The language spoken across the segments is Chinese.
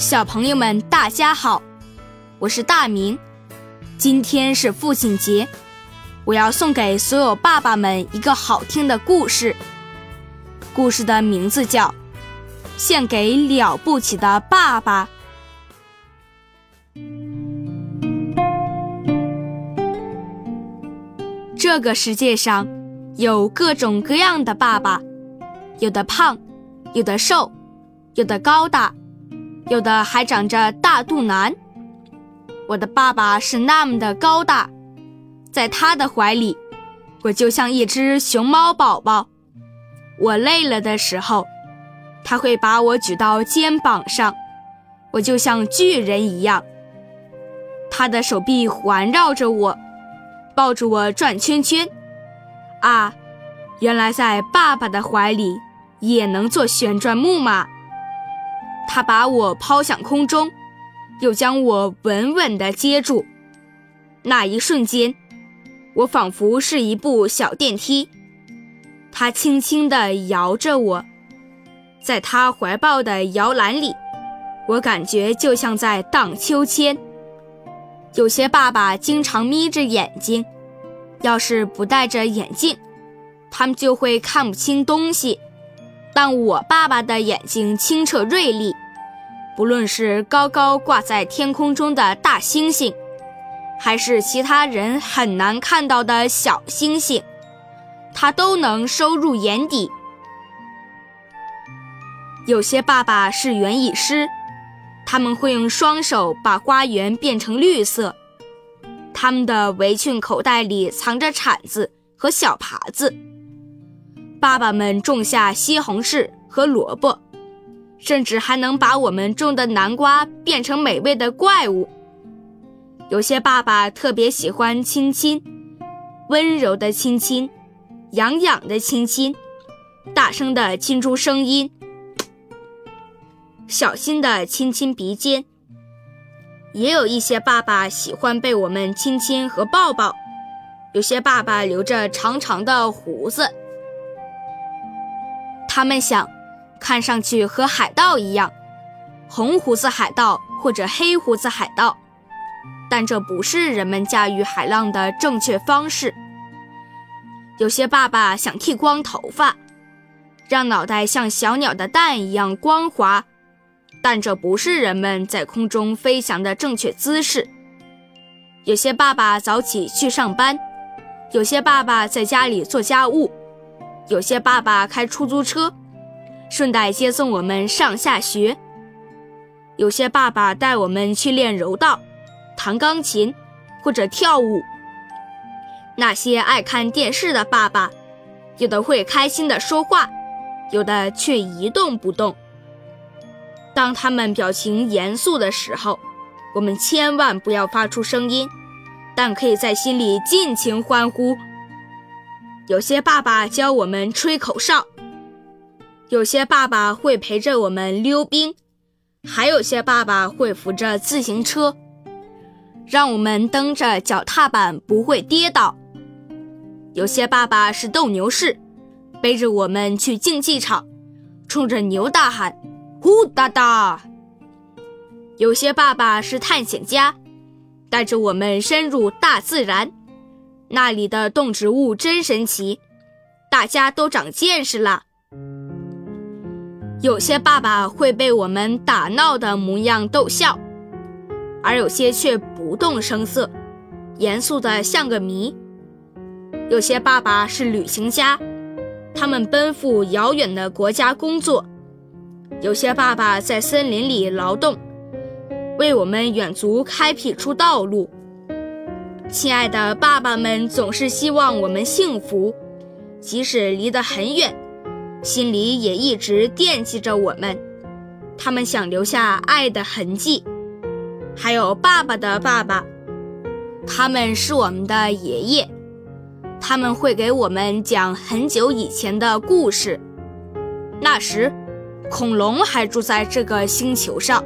小朋友们，大家好，我是大明。今天是父亲节，我要送给所有爸爸们一个好听的故事。故事的名字叫《献给了不起的爸爸》。这个世界上有各种各样的爸爸，有的胖，有的瘦，有的高大。有的还长着大肚腩。我的爸爸是那么的高大，在他的怀里，我就像一只熊猫宝宝。我累了的时候，他会把我举到肩膀上，我就像巨人一样。他的手臂环绕着我，抱着我转圈圈。啊，原来在爸爸的怀里也能做旋转木马。他把我抛向空中，又将我稳稳地接住。那一瞬间，我仿佛是一部小电梯。他轻轻地摇着我，在他怀抱的摇篮里，我感觉就像在荡秋千。有些爸爸经常眯着眼睛，要是不戴着眼镜，他们就会看不清东西。但我爸爸的眼睛清澈锐利，不论是高高挂在天空中的大星星，还是其他人很难看到的小星星，他都能收入眼底。有些爸爸是园艺师，他们会用双手把花园变成绿色，他们的围裙口袋里藏着铲子和小耙子。爸爸们种下西红柿和萝卜，甚至还能把我们种的南瓜变成美味的怪物。有些爸爸特别喜欢亲亲，温柔的亲亲，痒痒的亲亲，大声的亲出声音，小心的亲亲鼻尖。也有一些爸爸喜欢被我们亲亲和抱抱。有些爸爸留着长长的胡子。他们想，看上去和海盗一样，红胡子海盗或者黑胡子海盗，但这不是人们驾驭海浪的正确方式。有些爸爸想剃光头发，让脑袋像小鸟的蛋一样光滑，但这不是人们在空中飞翔的正确姿势。有些爸爸早起去上班，有些爸爸在家里做家务。有些爸爸开出租车，顺带接送我们上下学；有些爸爸带我们去练柔道、弹钢琴或者跳舞。那些爱看电视的爸爸，有的会开心地说话，有的却一动不动。当他们表情严肃的时候，我们千万不要发出声音，但可以在心里尽情欢呼。有些爸爸教我们吹口哨，有些爸爸会陪着我们溜冰，还有些爸爸会扶着自行车，让我们蹬着脚踏板不会跌倒。有些爸爸是斗牛士，背着我们去竞技场，冲着牛大喊“呼哒哒”。有些爸爸是探险家，带着我们深入大自然。那里的动植物真神奇，大家都长见识了。有些爸爸会被我们打闹的模样逗笑，而有些却不动声色，严肃的像个谜。有些爸爸是旅行家，他们奔赴遥远的国家工作；有些爸爸在森林里劳动，为我们远足开辟出道路。亲爱的爸爸们总是希望我们幸福，即使离得很远，心里也一直惦记着我们。他们想留下爱的痕迹。还有爸爸的爸爸，他们是我们的爷爷，他们会给我们讲很久以前的故事。那时，恐龙还住在这个星球上。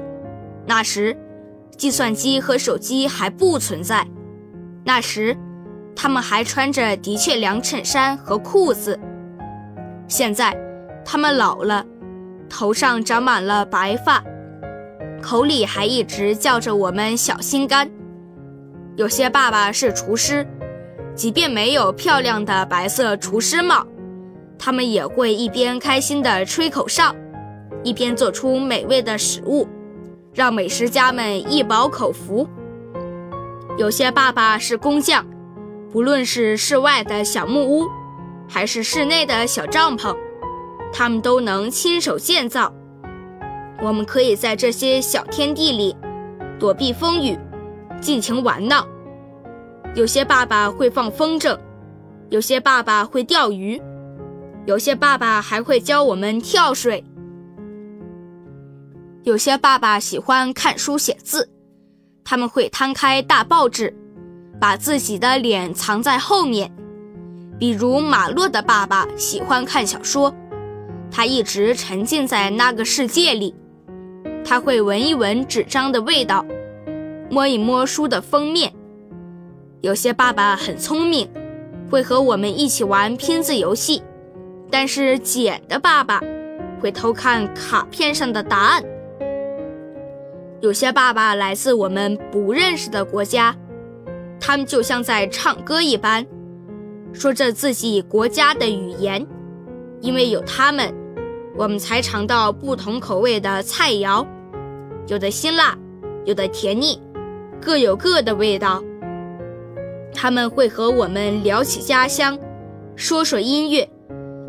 那时，计算机和手机还不存在。那时，他们还穿着的确良衬衫和裤子。现在，他们老了，头上长满了白发，口里还一直叫着我们小心肝。有些爸爸是厨师，即便没有漂亮的白色厨师帽，他们也会一边开心地吹口哨，一边做出美味的食物，让美食家们一饱口福。有些爸爸是工匠，不论是室外的小木屋，还是室内的小帐篷，他们都能亲手建造。我们可以在这些小天地里躲避风雨，尽情玩闹。有些爸爸会放风筝，有些爸爸会钓鱼，有些爸爸还会教我们跳水。有些爸爸喜欢看书写字。他们会摊开大报纸，把自己的脸藏在后面。比如马洛的爸爸喜欢看小说，他一直沉浸在那个世界里。他会闻一闻纸张的味道，摸一摸书的封面。有些爸爸很聪明，会和我们一起玩拼字游戏，但是简的爸爸会偷看卡片上的答案。有些爸爸来自我们不认识的国家，他们就像在唱歌一般，说着自己国家的语言。因为有他们，我们才尝到不同口味的菜肴，有的辛辣，有的甜腻，各有各的味道。他们会和我们聊起家乡，说说音乐，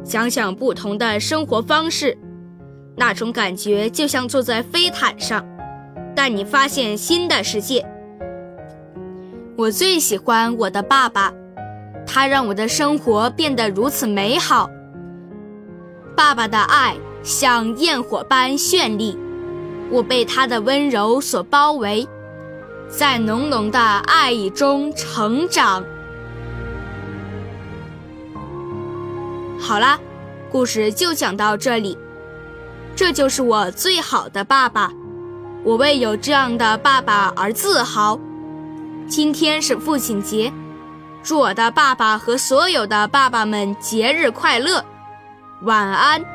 想想不同的生活方式，那种感觉就像坐在飞毯上。带你发现新的世界。我最喜欢我的爸爸，他让我的生活变得如此美好。爸爸的爱像焰火般绚丽，我被他的温柔所包围，在浓浓的爱意中成长。好啦，故事就讲到这里。这就是我最好的爸爸。我为有这样的爸爸而自豪。今天是父亲节，祝我的爸爸和所有的爸爸们节日快乐，晚安。